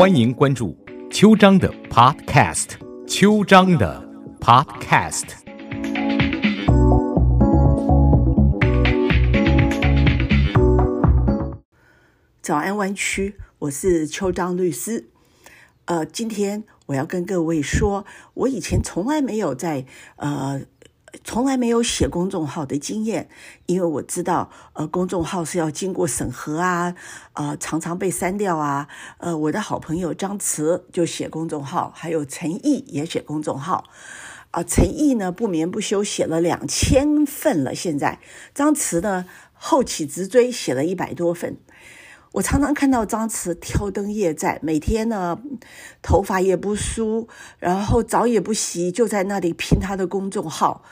欢迎关注秋张的 Podcast，秋张的 Podcast。早安湾区，我是邱张律师。呃，今天我要跟各位说，我以前从来没有在呃。从来没有写公众号的经验，因为我知道，呃，公众号是要经过审核啊，呃，常常被删掉啊。呃，我的好朋友张慈就写公众号，还有陈毅也写公众号，啊，陈毅呢不眠不休写了两千份了，现在张慈呢后起直追写了一百多份。我常常看到张弛挑灯夜战，每天呢头发也不梳，然后澡也不洗，就在那里拼他的公众号，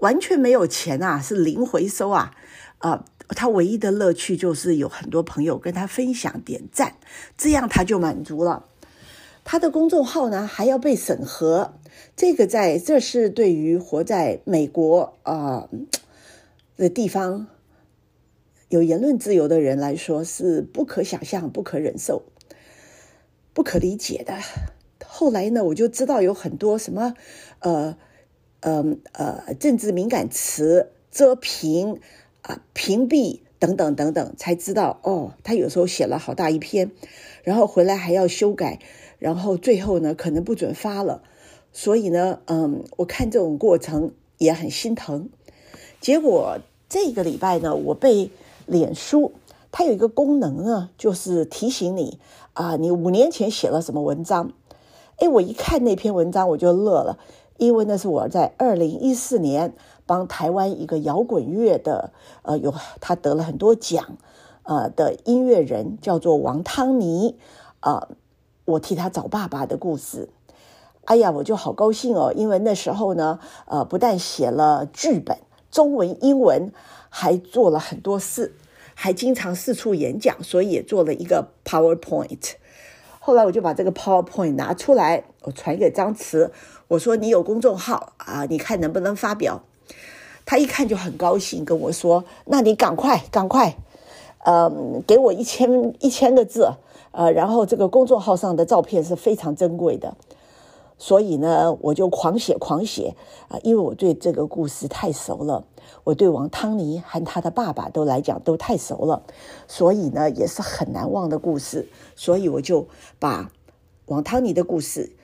完全没有钱啊，是零回收啊，啊，他唯一的乐趣就是有很多朋友跟他分享点赞，这样他就满足了。他的公众号呢还要被审核，这个在这是对于活在美国啊的地方。有言论自由的人来说是不可想象、不可忍受、不可理解的。后来呢，我就知道有很多什么，呃，呃，呃，政治敏感词遮屏啊、屏蔽等等等等，才知道哦，他有时候写了好大一篇，然后回来还要修改，然后最后呢，可能不准发了。所以呢，嗯，我看这种过程也很心疼。结果这个礼拜呢，我被。脸书它有一个功能呢，就是提醒你啊，你五年前写了什么文章？哎，我一看那篇文章我就乐了，因为那是我在二零一四年帮台湾一个摇滚乐的，呃，有他得了很多奖，呃的音乐人叫做王汤尼，啊，我替他找爸爸的故事。哎呀，我就好高兴哦，因为那时候呢，呃，不但写了剧本，中文、英文，还做了很多事。还经常四处演讲，所以也做了一个 PowerPoint。后来我就把这个 PowerPoint 拿出来，我传给张慈，我说：“你有公众号啊？你看能不能发表？”他一看就很高兴，跟我说：“那你赶快赶快，呃，给我一千一千个字，呃，然后这个公众号上的照片是非常珍贵的。”所以呢，我就狂写狂写啊，因为我对这个故事太熟了，我对王汤尼和他的爸爸都来讲都太熟了，所以呢也是很难忘的故事。所以我就把王汤尼的故事、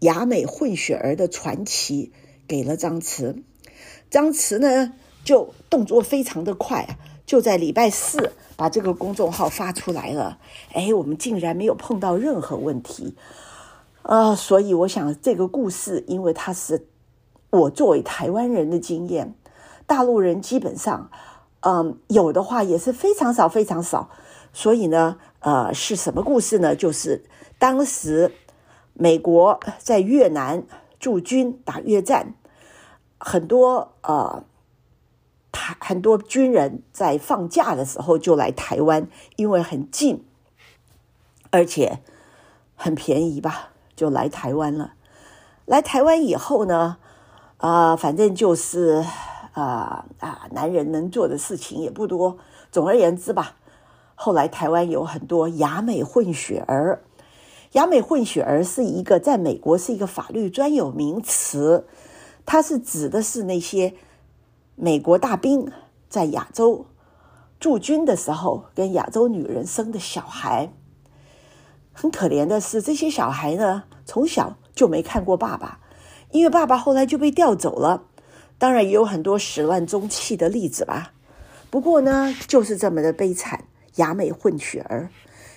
雅美混血儿的传奇给了张弛。张弛呢就动作非常的快啊，就在礼拜四把这个公众号发出来了。哎，我们竟然没有碰到任何问题。啊，所以我想这个故事，因为它是我作为台湾人的经验，大陆人基本上，嗯，有的话也是非常少，非常少。所以呢，呃，是什么故事呢？就是当时美国在越南驻军打越战，很多呃台很多军人在放假的时候就来台湾，因为很近，而且很便宜吧。就来台湾了。来台湾以后呢，啊，反正就是啊啊，男人能做的事情也不多。总而言之吧，后来台湾有很多亚美混血儿。亚美混血儿是一个在美国是一个法律专有名词，它是指的是那些美国大兵在亚洲驻军的时候跟亚洲女人生的小孩。很可怜的是，这些小孩呢，从小就没看过爸爸，因为爸爸后来就被调走了。当然，也有很多始乱终弃的例子吧。不过呢，就是这么的悲惨。亚美混血儿，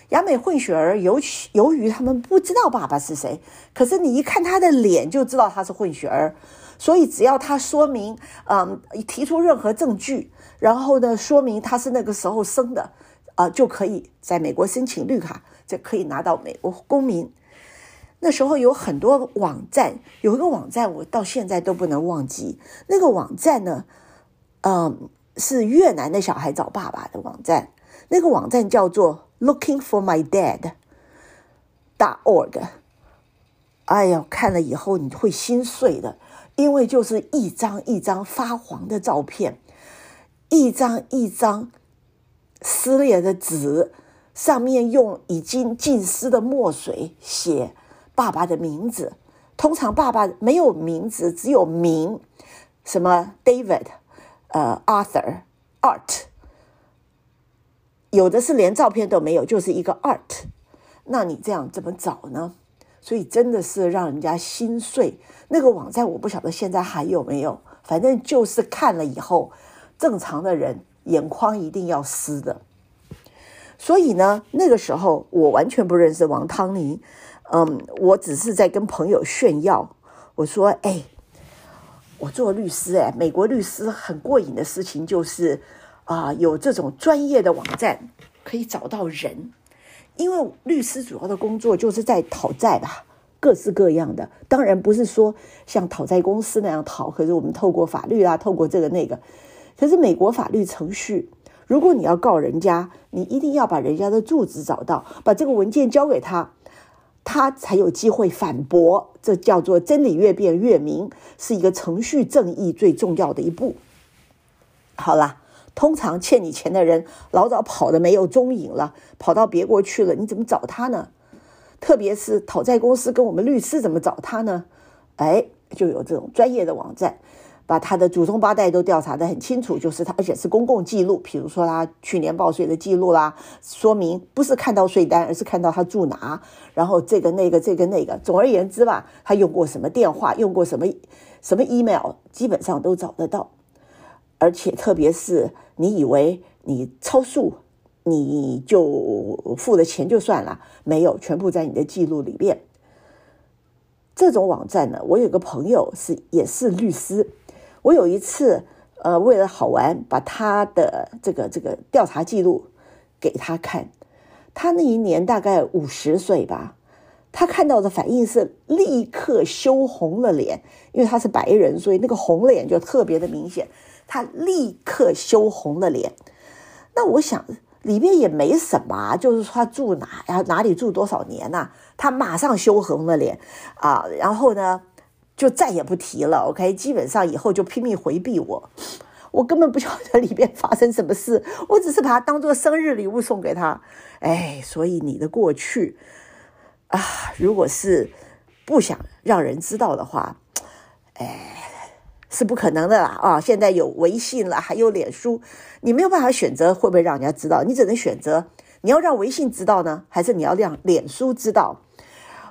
亚美混血儿，尤其由于他们不知道爸爸是谁，可是你一看他的脸就知道他是混血儿，所以只要他说明，嗯，提出任何证据，然后呢，说明他是那个时候生的，啊，就可以在美国申请绿卡。这可以拿到美国公民。那时候有很多网站，有一个网站我到现在都不能忘记。那个网站呢，嗯，是越南的小孩找爸爸的网站。那个网站叫做 Looking for My Dad. dot org。哎呀，看了以后你会心碎的，因为就是一张一张发黄的照片，一张一张撕裂的纸。上面用已经浸湿的墨水写爸爸的名字。通常爸爸没有名字，只有名，什么 David，呃，Arthur，Art。有的是连照片都没有，就是一个 Art。那你这样怎么找呢？所以真的是让人家心碎。那个网站我不晓得现在还有没有，反正就是看了以后，正常的人眼眶一定要湿的。所以呢，那个时候我完全不认识王汤尼，嗯，我只是在跟朋友炫耀，我说：“哎，我做律师，哎，美国律师很过瘾的事情就是啊，有这种专业的网站可以找到人。”因为律师主要的工作就是在讨债吧，各式各样的。当然不是说像讨债公司那样讨，可是我们透过法律啊，透过这个那个。可是美国法律程序，如果你要告人家，你一定要把人家的住址找到，把这个文件交给他，他才有机会反驳。这叫做真理越辩越明，是一个程序正义最重要的一步。好了。通常欠你钱的人老早跑的没有踪影了，跑到别国去了，你怎么找他呢？特别是讨债公司跟我们律师怎么找他呢？哎，就有这种专业的网站，把他的祖宗八代都调查的很清楚，就是他，而且是公共记录，比如说他去年报税的记录啦，说明不是看到税单，而是看到他住哪，然后这个那个这个那个，总而言之吧，他用过什么电话，用过什么什么 email，基本上都找得到。而且，特别是你以为你超速，你就付了钱就算了，没有，全部在你的记录里面。这种网站呢，我有个朋友是也是律师，我有一次呃为了好玩，把他的这个这个调查记录给他看，他那一年大概五十岁吧。他看到的反应是立刻羞红了脸，因为他是白人，所以那个红脸就特别的明显。他立刻羞红了脸。那我想里面也没什么，就是说他住哪呀，哪里住多少年呐？他马上羞红了脸啊，然后呢就再也不提了。OK，基本上以后就拼命回避我。我根本不晓得里边发生什么事，我只是把它当做生日礼物送给他。哎，所以你的过去。啊，如果是不想让人知道的话，哎，是不可能的啦！啊，现在有微信了，还有脸书，你没有办法选择会不会让人家知道，你只能选择你要让微信知道呢，还是你要让脸书知道？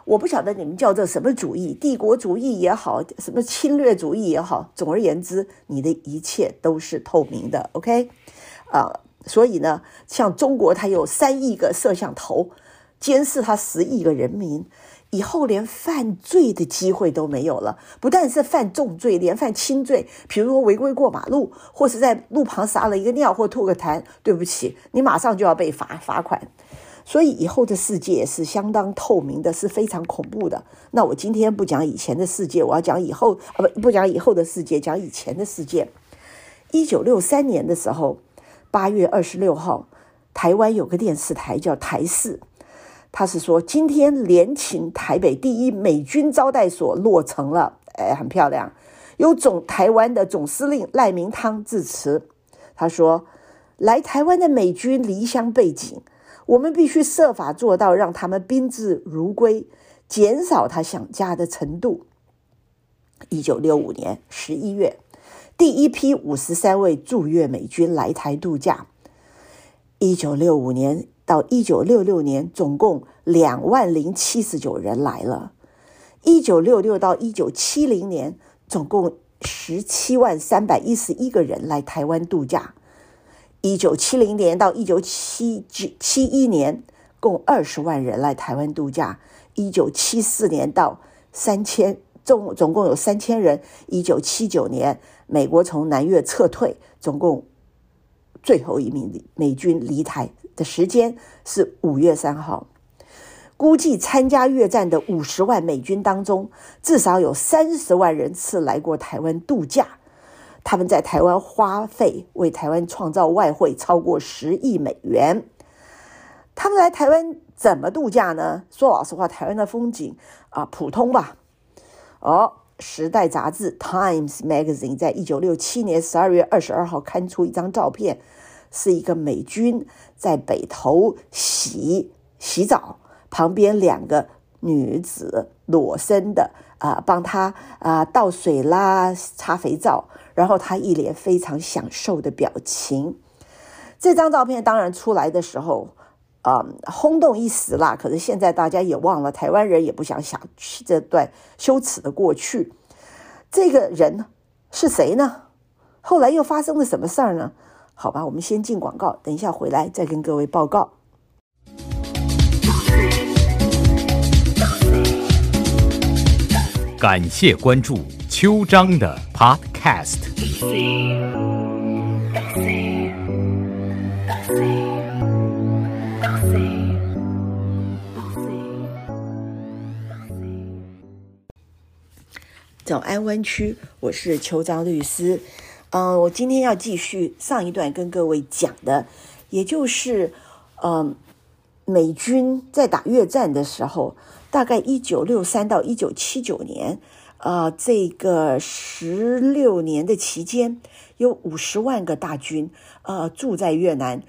我不晓得你们叫做什么主义，帝国主义也好，什么侵略主义也好，总而言之，你的一切都是透明的，OK？啊，所以呢，像中国，它有三亿个摄像头。监视它十亿个人民，以后连犯罪的机会都没有了。不但是犯重罪，连犯轻罪，比如说违规过马路，或是在路旁撒了一个尿或吐个痰，对不起，你马上就要被罚罚款。所以以后的世界是相当透明的，是非常恐怖的。那我今天不讲以前的世界，我要讲以后啊，不不讲以后的世界，讲以前的世界。一九六三年的时候，八月二十六号，台湾有个电视台叫台视。他是说，今天联勤台北第一美军招待所落成了，哎，很漂亮。有总台湾的总司令赖明汤致辞，他说：“来台湾的美军离乡背井，我们必须设法做到让他们宾至如归，减少他想家的程度。”一九六五年十一月，第一批五十三位驻越美军来台度假。一九六五年。到一九六六年，总共两万零七十九人来了。一九六六到一九七零年，总共十七万三百一十一个人来台湾度假。一九七零年到一九七七一年，共二十万人来台湾度假。一九七四年到三千总总共有三千人。一九七九年，美国从南越撤退，总共最后一名美军离台。的时间是五月三号，估计参加越战的五十万美军当中，至少有三十万人次来过台湾度假。他们在台湾花费为台湾创造外汇超过十亿美元。他们来台湾怎么度假呢？说老实话，台湾的风景啊，普通吧。哦，《时代》杂志《Times Magazine》在一九六七年十二月二十二号刊出一张照片。是一个美军在北头洗洗澡，旁边两个女子裸身的啊，帮他啊倒水啦、擦肥皂，然后他一脸非常享受的表情。这张照片当然出来的时候。啊，轰动一时啦！可是现在大家也忘了，台湾人也不想想起这段羞耻的过去。这个人是谁呢？后来又发生了什么事儿呢？好吧，我们先进广告，等一下回来再跟各位报告。感谢关注秋章的 Podcast。早安湾区，我是邱章律师。嗯，我今天要继续上一段跟各位讲的，也就是，嗯，美军在打越战的时候，大概一九六三到一九七九年，呃，这个十六年的期间，有五十万个大军，呃，住在越南。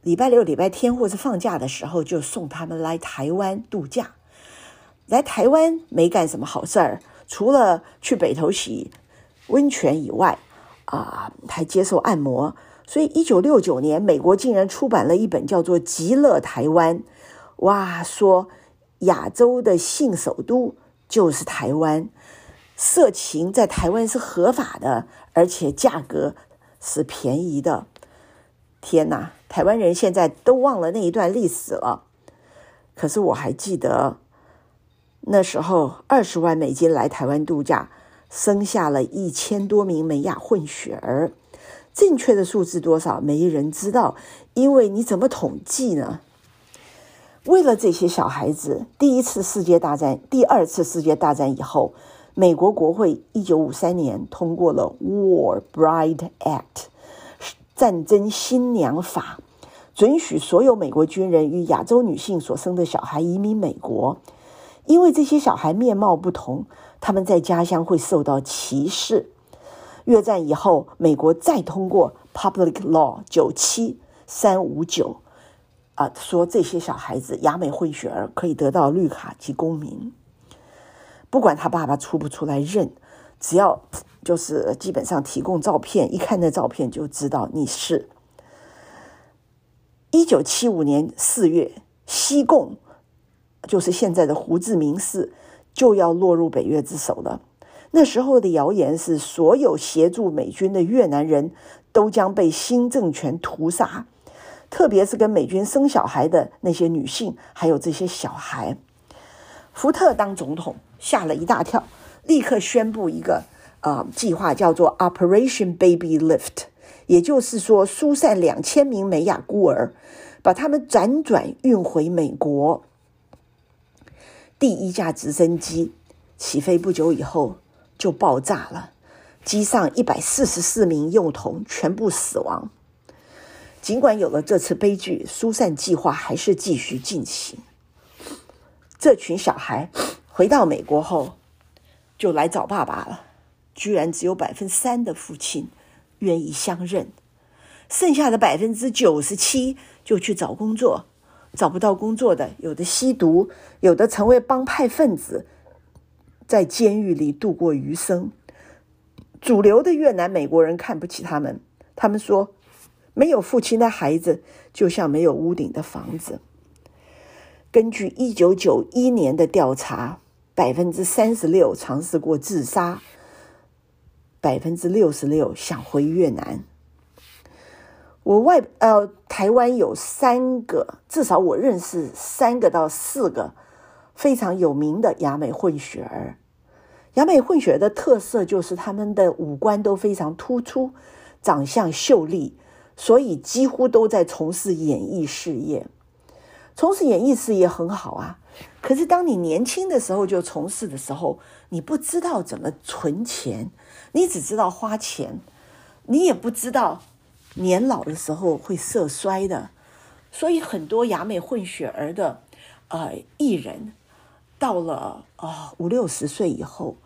礼拜六、礼拜天或是放假的时候，就送他们来台湾度假。来台湾没干什么好事儿。除了去北头洗温泉以外，啊，还接受按摩。所以，一九六九年，美国竟然出版了一本叫做《极乐台湾》，哇，说亚洲的性首都就是台湾，色情在台湾是合法的，而且价格是便宜的。天哪，台湾人现在都忘了那一段历史了。可是我还记得。那时候，二十万美金来台湾度假，生下了一千多名美亚混血儿。正确的数字多少，没人知道，因为你怎么统计呢？为了这些小孩子，第一次世界大战、第二次世界大战以后，美国国会一九五三年通过了《War Bride Act》战争新娘法，准许所有美国军人与亚洲女性所生的小孩移民美国。因为这些小孩面貌不同，他们在家乡会受到歧视。越战以后，美国再通过 Public Law 九七三五九，说这些小孩子亚美混血儿可以得到绿卡及公民，不管他爸爸出不出来认，只要就是基本上提供照片，一看那照片就知道你是。一九七五年四月，西贡。就是现在的胡志明市就要落入北越之手了。那时候的谣言是，所有协助美军的越南人都将被新政权屠杀，特别是跟美军生小孩的那些女性，还有这些小孩。福特当总统吓了一大跳，立刻宣布一个呃计划，叫做 Operation Baby Lift，也就是说疏散两千名美亚孤儿，把他们辗转运回美国。第一架直升机起飞不久以后就爆炸了，机上一百四十四名幼童全部死亡。尽管有了这次悲剧，疏散计划还是继续进行。这群小孩回到美国后就来找爸爸了，居然只有百分之三的父亲愿意相认，剩下的百分之九十七就去找工作。找不到工作的，有的吸毒，有的成为帮派分子，在监狱里度过余生。主流的越南美国人看不起他们，他们说，没有父亲的孩子就像没有屋顶的房子。根据一九九一年的调查，百分之三十六尝试过自杀，百分之六十六想回越南。我外呃，台湾有三个，至少我认识三个到四个非常有名的亚美混血儿。亚美混血的特色就是他们的五官都非常突出，长相秀丽，所以几乎都在从事演艺事业。从事演艺事业很好啊，可是当你年轻的时候就从事的时候，你不知道怎么存钱，你只知道花钱，你也不知道。年老的时候会色衰的，所以很多亚美混血儿的呃艺人，到了啊五六十岁以后，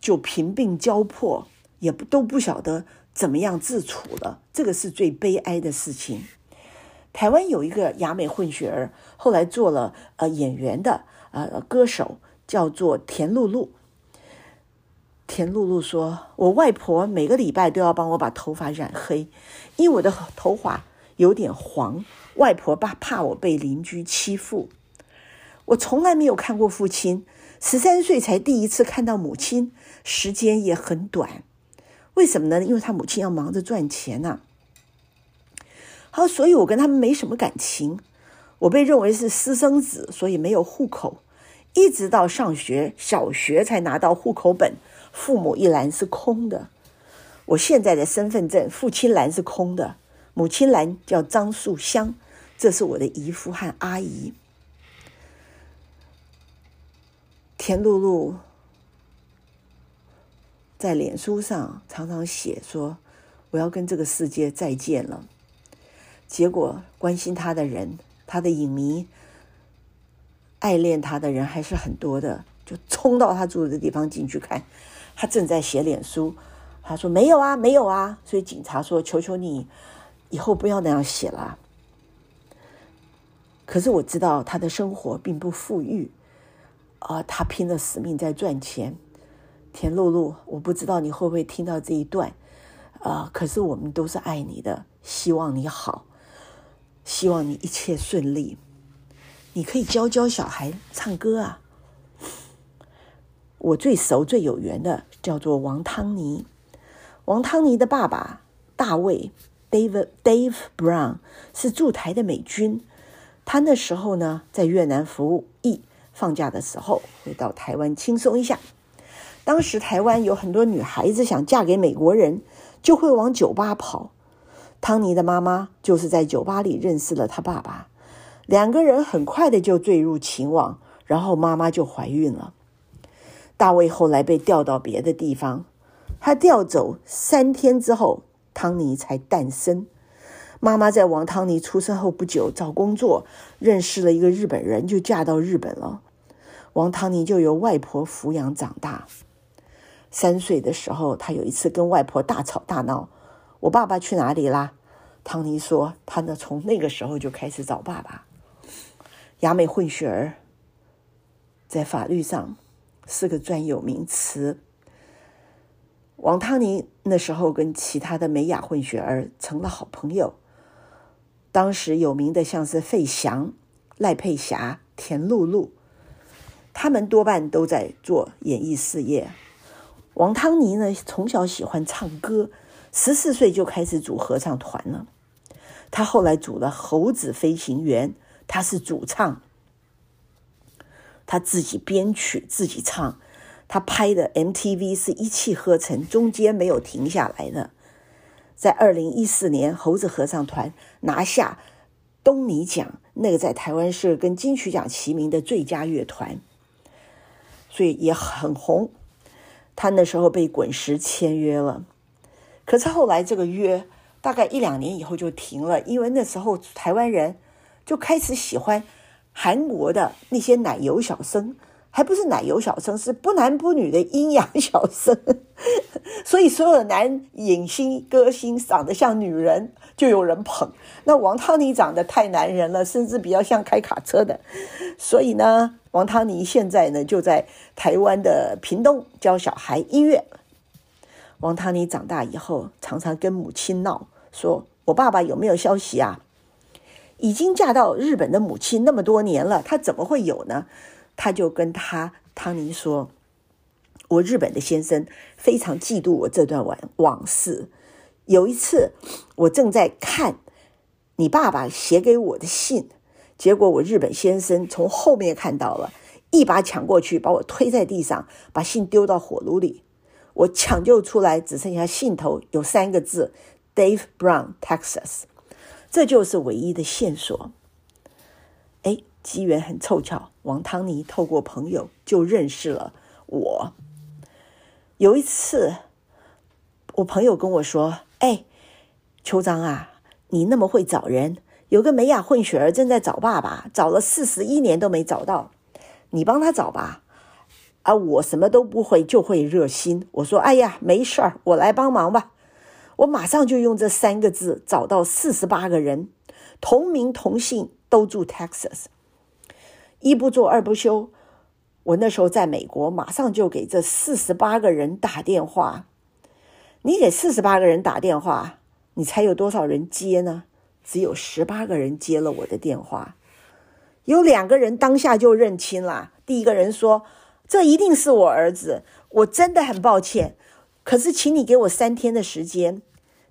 就贫病交迫，也不都不晓得怎么样自处了，这个是最悲哀的事情。台湾有一个亚美混血儿，后来做了呃演员的呃歌手，叫做田露露。田露露说：“我外婆每个礼拜都要帮我把头发染黑，因为我的头发有点黄。外婆怕怕我被邻居欺负。我从来没有看过父亲，十三岁才第一次看到母亲，时间也很短。为什么呢？因为他母亲要忙着赚钱呐。好，所以我跟他们没什么感情。我被认为是私生子，所以没有户口，一直到上学小学才拿到户口本。”父母一栏是空的，我现在的身份证父亲栏是空的，母亲栏叫张素香，这是我的姨父和阿姨。田露露在脸书上常常写说：“我要跟这个世界再见了。”结果关心他的人、他的影迷、爱恋他的人还是很多的，就冲到他住的地方进去看。他正在写脸书，他说没有啊，没有啊，所以警察说：“求求你，以后不要那样写了。”可是我知道他的生活并不富裕，啊，他拼了死命在赚钱。田露露，我不知道你会不会听到这一段，啊，可是我们都是爱你的，希望你好，希望你一切顺利。你可以教教小孩唱歌啊。我最熟、最有缘的叫做王汤尼。王汤尼的爸爸大卫 （David Dave Brown） 是驻台的美军。他那时候呢，在越南服役，放假的时候会到台湾轻松一下。当时台湾有很多女孩子想嫁给美国人，就会往酒吧跑。汤尼的妈妈就是在酒吧里认识了他爸爸，两个人很快的就坠入情网，然后妈妈就怀孕了。大卫后来被调到别的地方，他调走三天之后，汤尼才诞生。妈妈在王汤尼出生后不久找工作，认识了一个日本人，就嫁到日本了。王汤尼就由外婆抚养长大。三岁的时候，他有一次跟外婆大吵大闹：“我爸爸去哪里啦？”汤尼说：“他呢，从那个时候就开始找爸爸。”雅美混血儿，在法律上。是个专有名词。王汤尼那时候跟其他的美雅混血儿成了好朋友。当时有名的像是费翔、赖佩霞、田露露，他们多半都在做演艺事业。王汤尼呢，从小喜欢唱歌，十四岁就开始组合唱团了。他后来组了猴子飞行员，他是主唱。他自己编曲，自己唱，他拍的 MTV 是一气呵成，中间没有停下来的。在二零一四年，猴子合唱团拿下东尼奖，那个在台湾是跟金曲奖齐名的最佳乐团，所以也很红。他那时候被滚石签约了，可是后来这个约大概一两年以后就停了，因为那时候台湾人就开始喜欢。韩国的那些奶油小生，还不是奶油小生，是不男不女的阴阳小生。所以所有的男影星、歌星长得像女人，就有人捧。那王汤尼长得太男人了，甚至比较像开卡车的。所以呢，王汤尼现在呢就在台湾的屏东教小孩音乐。王汤尼长大以后，常常跟母亲闹，说我爸爸有没有消息啊？已经嫁到日本的母亲那么多年了，他怎么会有呢？他就跟他汤尼说：“我日本的先生非常嫉妒我这段往往事。有一次，我正在看你爸爸写给我的信，结果我日本先生从后面看到了，一把抢过去，把我推在地上，把信丢到火炉里。我抢救出来，只剩下信头有三个字：Dave Brown, Texas。”这就是唯一的线索。哎，机缘很凑巧，王汤尼透过朋友就认识了我。有一次，我朋友跟我说：“哎，邱章啊，你那么会找人，有个美雅混血儿正在找爸爸，找了四十一年都没找到，你帮他找吧。”啊，我什么都不会，就会热心。我说：“哎呀，没事儿，我来帮忙吧。”我马上就用这三个字找到四十八个人，同名同姓，都住 Texas。一不做二不休，我那时候在美国，马上就给这四十八个人打电话。你给四十八个人打电话，你猜有多少人接呢？只有十八个人接了我的电话。有两个人当下就认清了。第一个人说：“这一定是我儿子，我真的很抱歉。可是，请你给我三天的时间。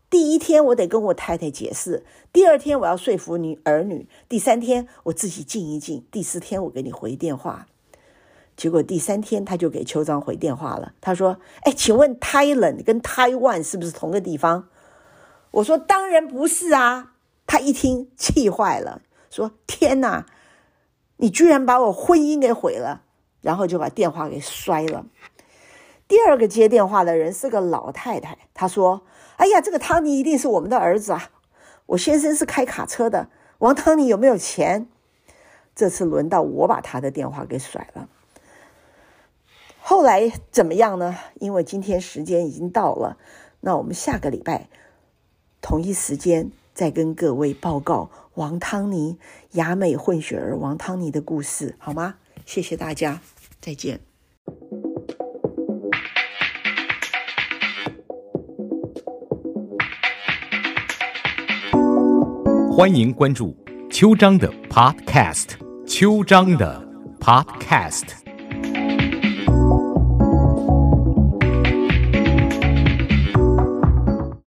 第一天我得跟我太太解释，第二天我要说服你儿女，第三天我自己静一静，第四天我给你回电话。”结果第三天他就给邱章回电话了。他说：“哎，请问 Thailand 跟 Taiwan 是不是同个地方？”我说：“当然不是啊。”他一听气坏了，说：“天哪，你居然把我婚姻给毁了！”然后就把电话给摔了。第二个接电话的人是个老太太，她说：“哎呀，这个汤尼一定是我们的儿子啊！我先生是开卡车的，王汤尼有没有钱？”这次轮到我把他的电话给甩了。后来怎么样呢？因为今天时间已经到了，那我们下个礼拜同一时间再跟各位报告王汤尼、雅美混血儿王汤尼的故事，好吗？谢谢大家，再见。欢迎关注邱章的 Podcast，邱章的 Podcast。